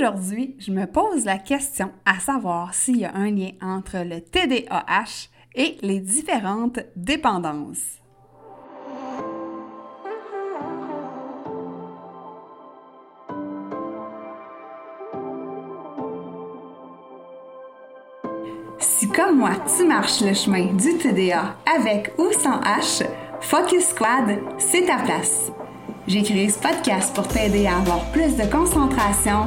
Aujourd'hui, je me pose la question à savoir s'il y a un lien entre le TDAH et les différentes dépendances. Si comme moi, tu marches le chemin du TDA avec ou sans H, Focus Squad, c'est ta place. J'ai créé ce podcast pour t'aider à avoir plus de concentration,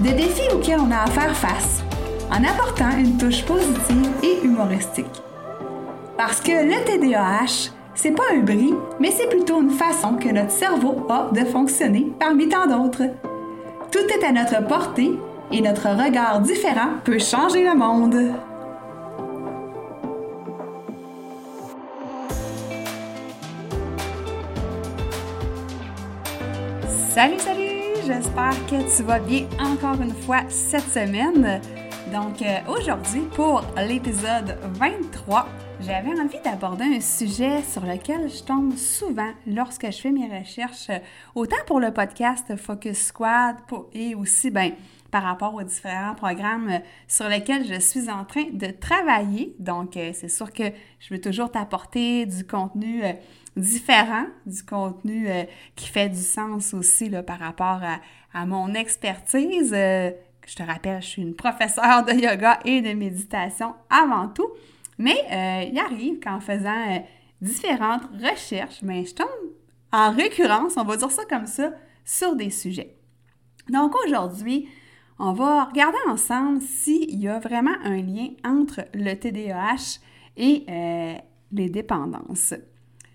de défis auxquels on a à faire face, en apportant une touche positive et humoristique. Parce que le TDAH, c'est pas un bris, mais c'est plutôt une façon que notre cerveau a de fonctionner parmi tant d'autres. Tout est à notre portée et notre regard différent peut changer le monde. Salut, salut! J'espère que tu vas bien encore une fois cette semaine. Donc euh, aujourd'hui, pour l'épisode 23, j'avais envie d'aborder un sujet sur lequel je tombe souvent lorsque je fais mes recherches, autant pour le podcast Focus Squad et aussi ben, par rapport aux différents programmes sur lesquels je suis en train de travailler. Donc, euh, c'est sûr que je veux toujours t'apporter du contenu euh, différent, du contenu euh, qui fait du sens aussi là, par rapport à, mon expertise. Euh, je te rappelle, je suis une professeure de yoga et de méditation avant tout. Mais euh, il arrive qu'en faisant différentes recherches, ben, je tombe en récurrence, on va dire ça comme ça, sur des sujets. Donc aujourd'hui, on va regarder ensemble s'il y a vraiment un lien entre le TDAH et les dépendances.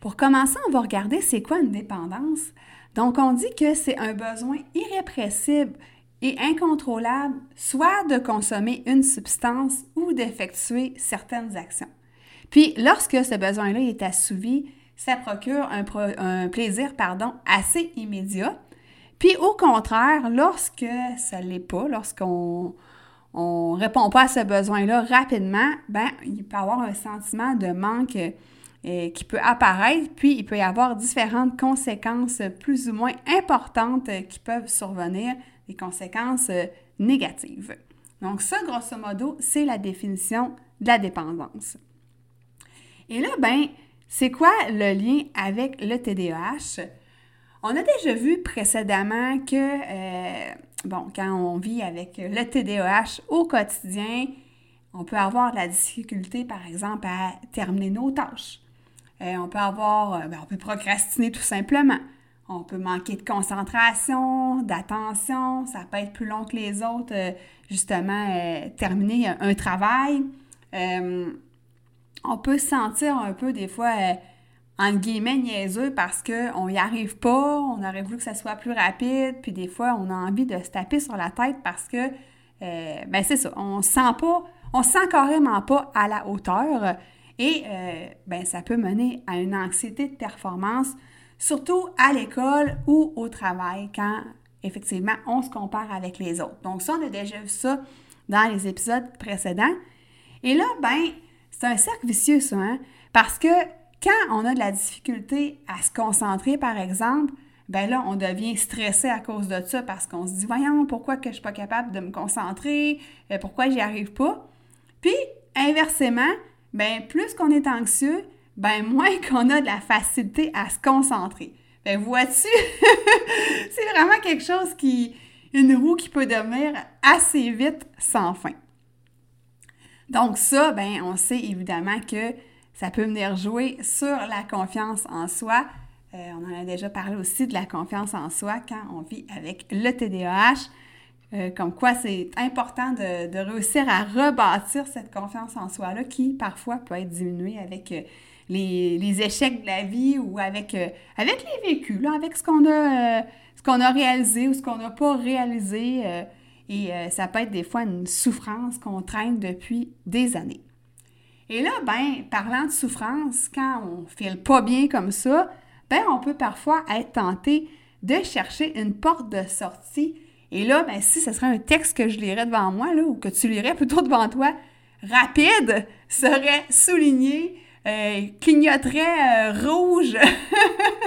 Pour commencer, on va regarder c'est quoi une dépendance. Donc, on dit que c'est un besoin irrépressible et incontrôlable, soit de consommer une substance ou d'effectuer certaines actions. Puis, lorsque ce besoin-là est assouvi, ça procure un, plaisir pardon, assez immédiat. Puis, au contraire, lorsque ça ne l'est pas, lorsqu'on ne répond pas à ce besoin-là rapidement, ben, il peut y avoir un sentiment de manque qui peut apparaître, puis il peut y avoir différentes conséquences plus ou moins importantes qui peuvent survenir, des conséquences euh, négatives. Donc ça, grosso modo, c'est la définition de la dépendance. Et là, ben, c'est quoi le lien avec le TDAH? On a déjà vu précédemment que, euh, bon, quand on vit avec le TDAH au quotidien, on peut avoir de la difficulté, par exemple, à terminer nos tâches. Euh, on peut avoir, euh, ben, on peut procrastiner tout simplement. On peut manquer de concentration, d'attention, ça peut être plus long que les autres, euh, justement, terminer un, travail. on peut se sentir un peu des fois, en guillemets, niaiseux parce qu'on n'y arrive pas, on aurait voulu que ça soit plus rapide, puis des fois, on a envie de se taper sur la tête parce que, ben c'est ça, on se sent pas, on se sent carrément pas à la hauteur. Et euh, ben, ça peut mener à une anxiété de performance, surtout à l'école ou au travail, quand effectivement on se compare avec les autres. Donc ça, on a déjà vu ça dans les épisodes précédents. Et là, ben, c'est un cercle vicieux, ça, hein? parce que quand on a de la difficulté à se concentrer, par exemple, ben là, on devient stressé à cause de ça parce qu'on se dit, voyons, pourquoi que je suis pas capable de me concentrer, euh, pourquoi j'y arrive pas? Puis, inversement, ben plus qu'on est anxieux, ben moins qu'on a de la facilité à se concentrer. Ben vois-tu, c'est vraiment quelque chose qui, une roue qui peut devenir assez vite sans fin. Donc ça, ben on sait évidemment que ça peut venir jouer sur la confiance en soi. Euh, on en a déjà parlé aussi de la confiance en soi quand on vit avec le TDAH. Euh, comme quoi c'est important de, réussir à rebâtir cette confiance en soi-là qui parfois peut être diminuée avec euh, les, échecs de la vie ou avec, euh, avec les vécus, avec ce qu'on a, ce a réalisé ou ce qu'on n'a pas réalisé. et ça peut être des fois une souffrance qu'on traîne depuis des années. Et là, ben, parlant de souffrance, quand on ne file pas bien comme ça, ben, on peut parfois être tenté de chercher une porte de sortie. Et là, ben, si ce serait un texte que je lirais devant moi, ou que tu lirais plutôt devant toi, rapide serait souligné, euh, clignoterait euh, rouge.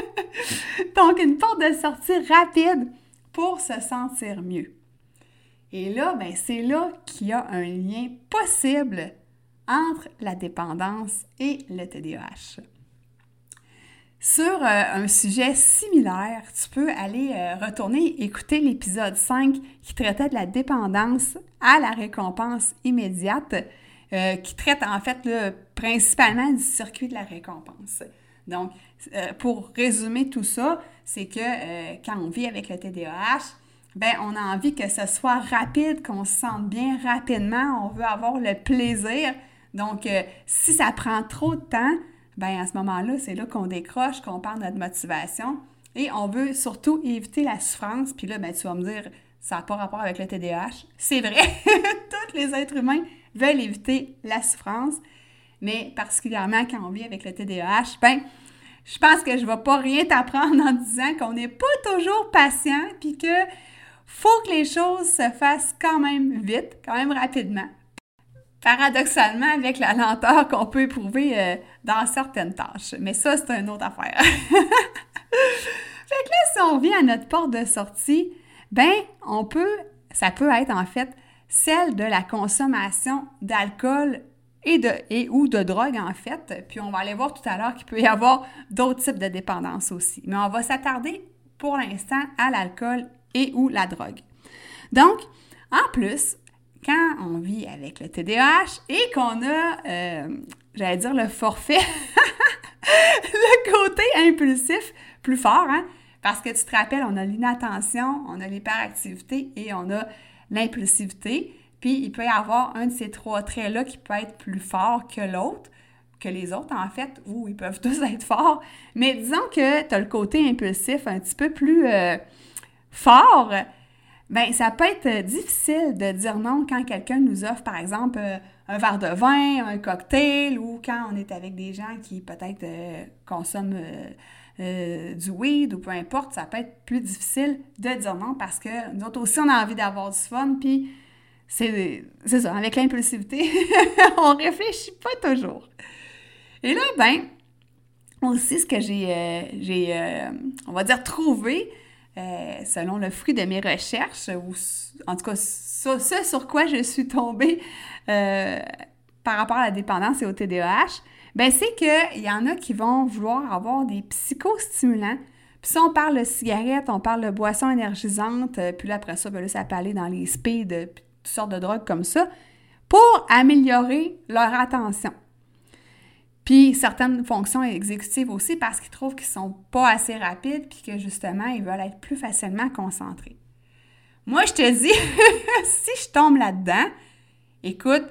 Donc, une porte de sortie rapide pour se sentir mieux. Et là, ben, c'est là qu'il y a un lien possible entre la dépendance et le TDAH. Sur euh, un sujet similaire, tu peux aller euh, retourner écouter l'épisode 5 qui traitait de la dépendance à la récompense immédiate, euh, qui traite en fait principalement du circuit de la récompense. Donc, pour résumer tout ça, c'est que quand on vit avec le TDAH, ben on a envie que ce soit rapide, qu'on se sente bien rapidement, on veut avoir le plaisir. Donc, si ça prend trop de temps, ben à ce moment-là, c'est là, qu'on décroche, qu'on perd notre motivation. Et on veut surtout éviter la souffrance. Puis là, ben, tu vas me dire, ça n'a pas rapport avec le TDAH. C'est vrai, tous les êtres humains veulent éviter la souffrance. Mais particulièrement quand on vit avec le TDAH, ben, je pense que je ne vais pas rien t'apprendre en disant qu'on n'est pas toujours patient, puis que faut que les choses se fassent quand même vite, quand même rapidement paradoxalement avec la lenteur qu'on peut éprouver euh, dans certaines tâches. Mais ça, c'est une autre affaire. fait que là, si on vient à notre porte de sortie, ben, on peut, ça peut être en fait celle de la consommation d'alcool et, de, ou de drogue en fait. Puis on va aller voir tout à l'heure qu'il peut y avoir d'autres types de dépendance aussi. Mais on va s'attarder pour l'instant à l'alcool et ou la drogue. Donc, en plus, quand on vit avec le TDAH et qu'on a, euh, j'allais dire, le forfait, le côté impulsif plus fort, hein? Parce que tu te rappelles, on a l'inattention, on a l'hyperactivité et on a l'impulsivité. Puis il peut y avoir un de ces trois traits-là qui peut être plus fort que l'autre, que les autres en fait, ou ils peuvent tous être forts. Mais disons que tu as le côté impulsif un petit peu plus euh, fort, Bien, ça peut être difficile de dire non quand quelqu'un nous offre, par exemple, euh, un verre de vin, un cocktail, ou quand on est avec des gens qui peut-être euh, consomment euh, du weed ou peu importe, ça peut être plus difficile de dire non parce que nous autres aussi, on a envie d'avoir du fun, puis c'est ça, avec l'impulsivité, on réfléchit pas toujours. Et là, ben, aussi, ce que j'ai, on va dire, trouvé, euh, selon le fruit de mes recherches, ou en tout cas ce, sur quoi je suis tombée euh, par rapport à la dépendance et au TDAH, ben c'est qu'il y en a qui vont vouloir avoir des psychostimulants. Puis si on parle de cigarettes, on parle de boissons énergisantes, euh, puis là, après ça, ben là, ça peut dans les speed, puis toutes sortes de drogues comme ça, pour améliorer leur attention. Puis certaines fonctions exécutives aussi parce qu'ils trouvent qu'ils sont pas assez rapides puis que justement, ils veulent être plus facilement concentrés. Moi, je te dis, si je tombe là-dedans, écoute,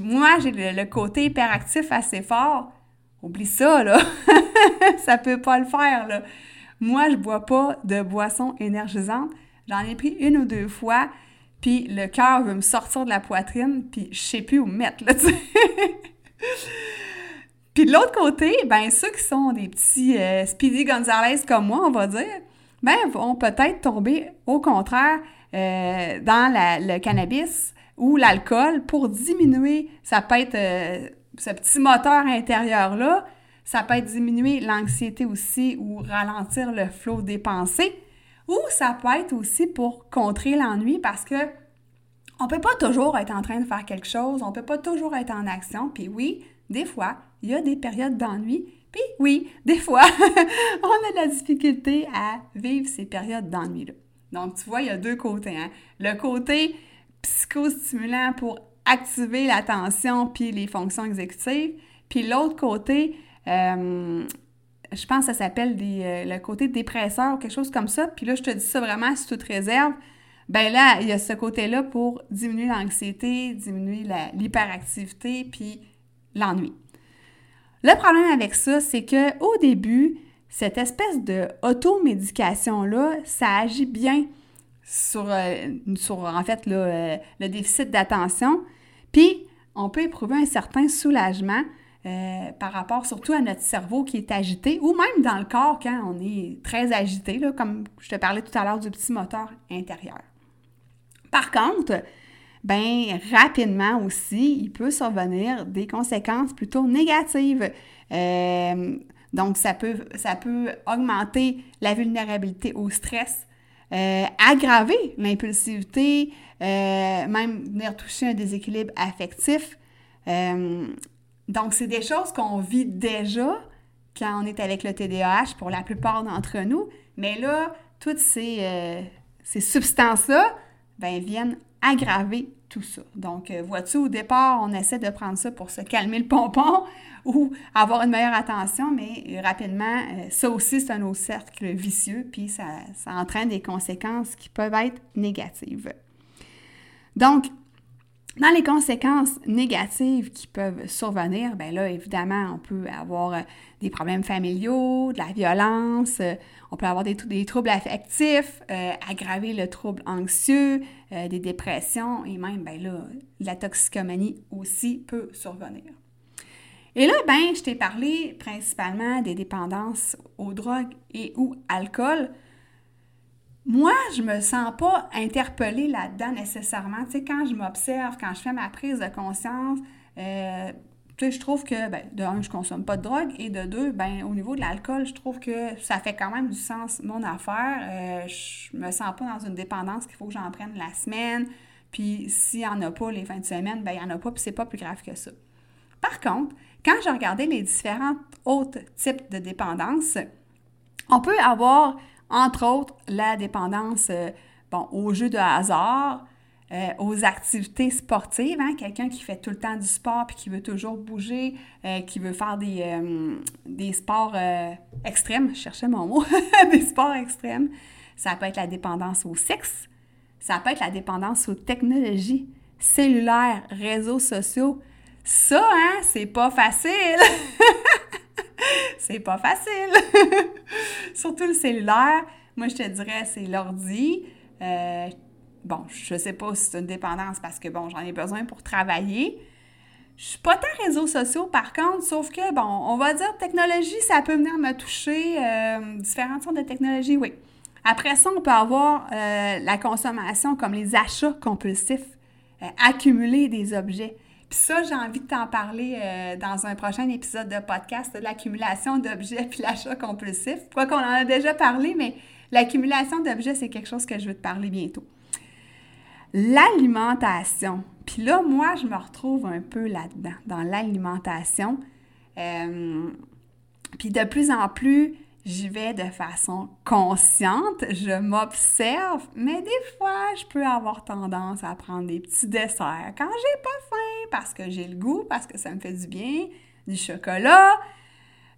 moi, j'ai le, côté hyperactif assez fort. Oublie ça, là. ça peut pas le faire, là. Moi, je bois pas de boissons énergisantes. J'en ai pris une ou deux fois, puis le cœur veut me sortir de la poitrine, puis je sais plus où me mettre, là, Puis de l'autre côté, ben ceux qui sont des petits euh, Speedy Gonzalez comme moi, on va dire, ben vont peut-être tomber au contraire euh, dans le cannabis ou l'alcool pour diminuer, ça peut être ce petit moteur intérieur-là, ça peut être diminuer l'anxiété aussi ou ralentir le flot des pensées, ou ça peut être aussi pour contrer l'ennui parce que on peut pas toujours être en train de faire quelque chose, on peut pas toujours être en action, puis oui, des fois, il y a des périodes d'ennui. Puis oui, des fois, on a de la difficulté à vivre ces périodes d'ennui-là. Donc, tu vois, il y a deux côtés. Hein. Le côté psychostimulant pour activer l'attention puis les fonctions exécutives. Puis l'autre côté, euh, je pense que ça s'appelle euh, le côté dépresseur ou quelque chose comme ça. Puis là, je te dis ça vraiment sous toute réserve. Ben là, il y a ce côté-là pour diminuer l'anxiété, diminuer l'hyperactivité, puis l'ennui. Le problème avec ça, c'est que au début, cette espèce de automédication-là, ça agit bien sur, sur en fait, le déficit d'attention. Puis, on peut éprouver un certain soulagement euh, par rapport surtout à notre cerveau qui est agité, ou même dans le corps quand on est très agité, là, comme je te parlais tout à l'heure du petit moteur intérieur. Par contre, ben rapidement aussi, il peut survenir des conséquences plutôt négatives. Euh, donc, ça peut, ça peut augmenter la vulnérabilité au stress, euh, aggraver l'impulsivité, même venir toucher un déséquilibre affectif. Donc, c'est des choses qu'on vit déjà quand on est avec le TDAH pour la plupart d'entre nous. Mais là, toutes ces, euh, ces substances-là ben, viennent aggraver tout ça. Donc, euh, vois-tu, au départ, on essaie de prendre ça pour se calmer le pompon ou avoir une meilleure attention, mais rapidement, euh, ça aussi, c'est un autre cercle vicieux, puis ça, ça entraîne des conséquences qui peuvent être négatives. Donc, dans les conséquences négatives qui peuvent survenir, bien là, évidemment, on peut avoir euh, des problèmes familiaux, de la violence, euh, on peut avoir des, troubles affectifs, euh, aggraver le trouble anxieux, des dépressions et même, bien là, la toxicomanie aussi peut survenir. Et là, ben, je t'ai parlé principalement des dépendances aux drogues et ou alcool. Moi, je me sens pas interpellée là-dedans nécessairement. Tu sais, quand je m'observe, quand je fais ma prise de conscience, euh, je trouve que, ben, de un, je consomme pas de drogue, et de deux, ben, au niveau de l'alcool, je trouve que ça fait quand même du sens, mon affaire. Euh, je me sens pas dans une dépendance qu'il faut que j'en prenne la semaine, puis s'il n'y en a pas les fins de semaine, ben, il n'y en a pas, puis c'est pas plus grave que ça. Par contre, quand j'ai regardé les différents autres types de dépendance, on peut avoir entre autres, la dépendance euh, bon, aux jeux de hasard, euh, aux activités sportives, hein, quelqu'un qui fait tout le temps du sport puis qui veut toujours bouger, euh, qui veut faire des, des sports extrêmes, je cherchais mon mot, des sports extrêmes. Ça peut être la dépendance au sexe, ça peut être la dépendance aux technologies cellulaires, réseaux sociaux. Ça, hein, c'est pas facile! c'est pas facile. Surtout le cellulaire. Moi, je te dirais, c'est l'ordi. Euh, bon, je sais pas si c'est une dépendance parce que, bon, j'en ai besoin pour travailler. Je suis pas tant réseaux sociaux, par contre, sauf que, bon, on va dire technologie, ça peut venir me toucher. Euh, différentes sortes de technologies, oui. Après ça, on peut avoir euh, la consommation comme les achats compulsifs, accumuler des objets. Puis ça, j'ai envie de t'en parler euh, dans un prochain épisode de podcast, l'accumulation d'objets puis l'achat compulsif. Quoi qu'on en a déjà parlé, mais l'accumulation d'objets, c'est quelque chose que je veux te parler bientôt. L'alimentation. Puis là, moi, je me retrouve un peu là-dedans, dans l'alimentation. Euh, puis de plus en plus, j'y vais de façon consciente, je m'observe, mais des fois, je peux avoir tendance à prendre des petits desserts quand j'ai pas faim, parce que j'ai le goût, parce que ça me fait du bien, du chocolat.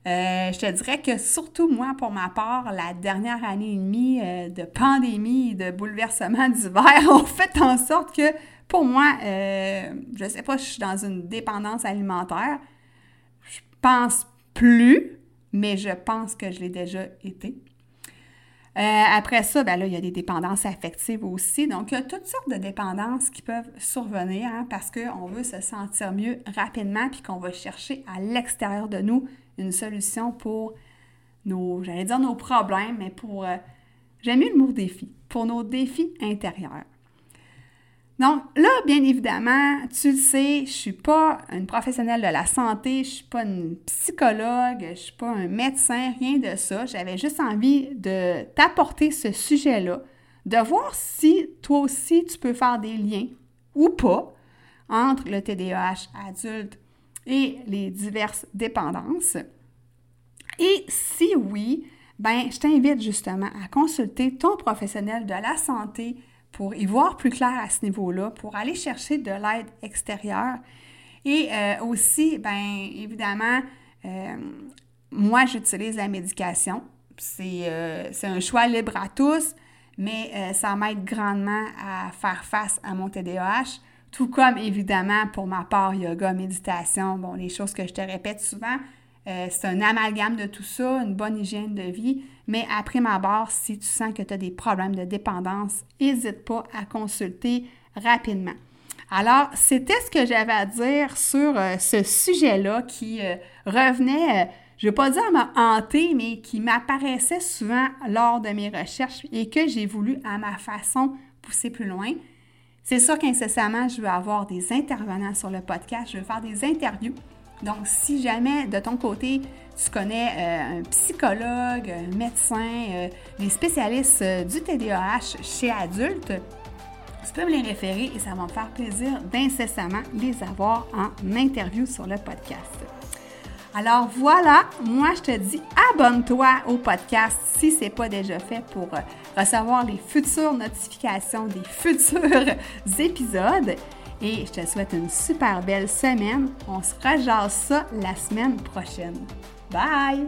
Euh, je te dirais que surtout moi, pour ma part, la dernière année et demie euh, de pandémie de bouleversement d'hiver ont fait en sorte que, pour moi, euh, je sais pas, je suis dans une dépendance alimentaire. Je pense plus mais je pense que je l'ai déjà été. Euh, après ça, ben là, il y a des dépendances affectives aussi. Donc, il y a toutes sortes de dépendances qui peuvent survenir hein, parce qu'on veut se sentir mieux rapidement puis qu'on va chercher à l'extérieur de nous une solution pour nos, j'allais dire nos problèmes, mais pour, euh, j'aime mieux le mot défi, pour nos défis intérieurs. Donc là, bien évidemment, tu le sais, je ne suis pas une professionnelle de la santé, je ne suis pas une psychologue, je ne suis pas un médecin, rien de ça. J'avais juste envie de t'apporter ce sujet-là, de voir si toi aussi tu peux faire des liens ou pas entre le TDAH adulte et les diverses dépendances. Et si oui, ben je t'invite justement à consulter ton professionnel de la santé pour y voir plus clair à ce niveau-là, pour aller chercher de l'aide extérieure. Et euh, aussi, bien évidemment, euh, moi, j'utilise la médication. Euh, c'est un choix libre à tous, mais ça m'aide grandement à faire face à mon TDAH. Tout comme, évidemment, pour ma part, yoga, méditation, bon, les choses que je te répète souvent, Euh, c'est un amalgame de tout ça, une bonne hygiène de vie. Mais après ma barre, si tu sens que tu as des problèmes de dépendance, n'hésite pas à consulter rapidement. Alors, c'était ce que j'avais à dire sur euh, ce sujet-là qui euh, revenait, je ne vais pas dire m'a hanté, mais qui m'apparaissait souvent lors de mes recherches et que j'ai voulu à ma façon pousser plus loin. C'est sûr qu'incessamment, je veux avoir des intervenants sur le podcast, je veux faire des interviews donc, si jamais de ton côté, tu connais euh, un psychologue, un médecin, euh, des spécialistes euh, du TDAH chez adultes, tu peux me les référer et ça va me faire plaisir d'incessamment les avoir en interview sur le podcast. Alors voilà, moi je te dis abonne-toi au podcast si ce n'est pas déjà fait pour recevoir les futures notifications des futurs épisodes. Et je te souhaite une super belle semaine. On se rejase ça la semaine prochaine. Bye!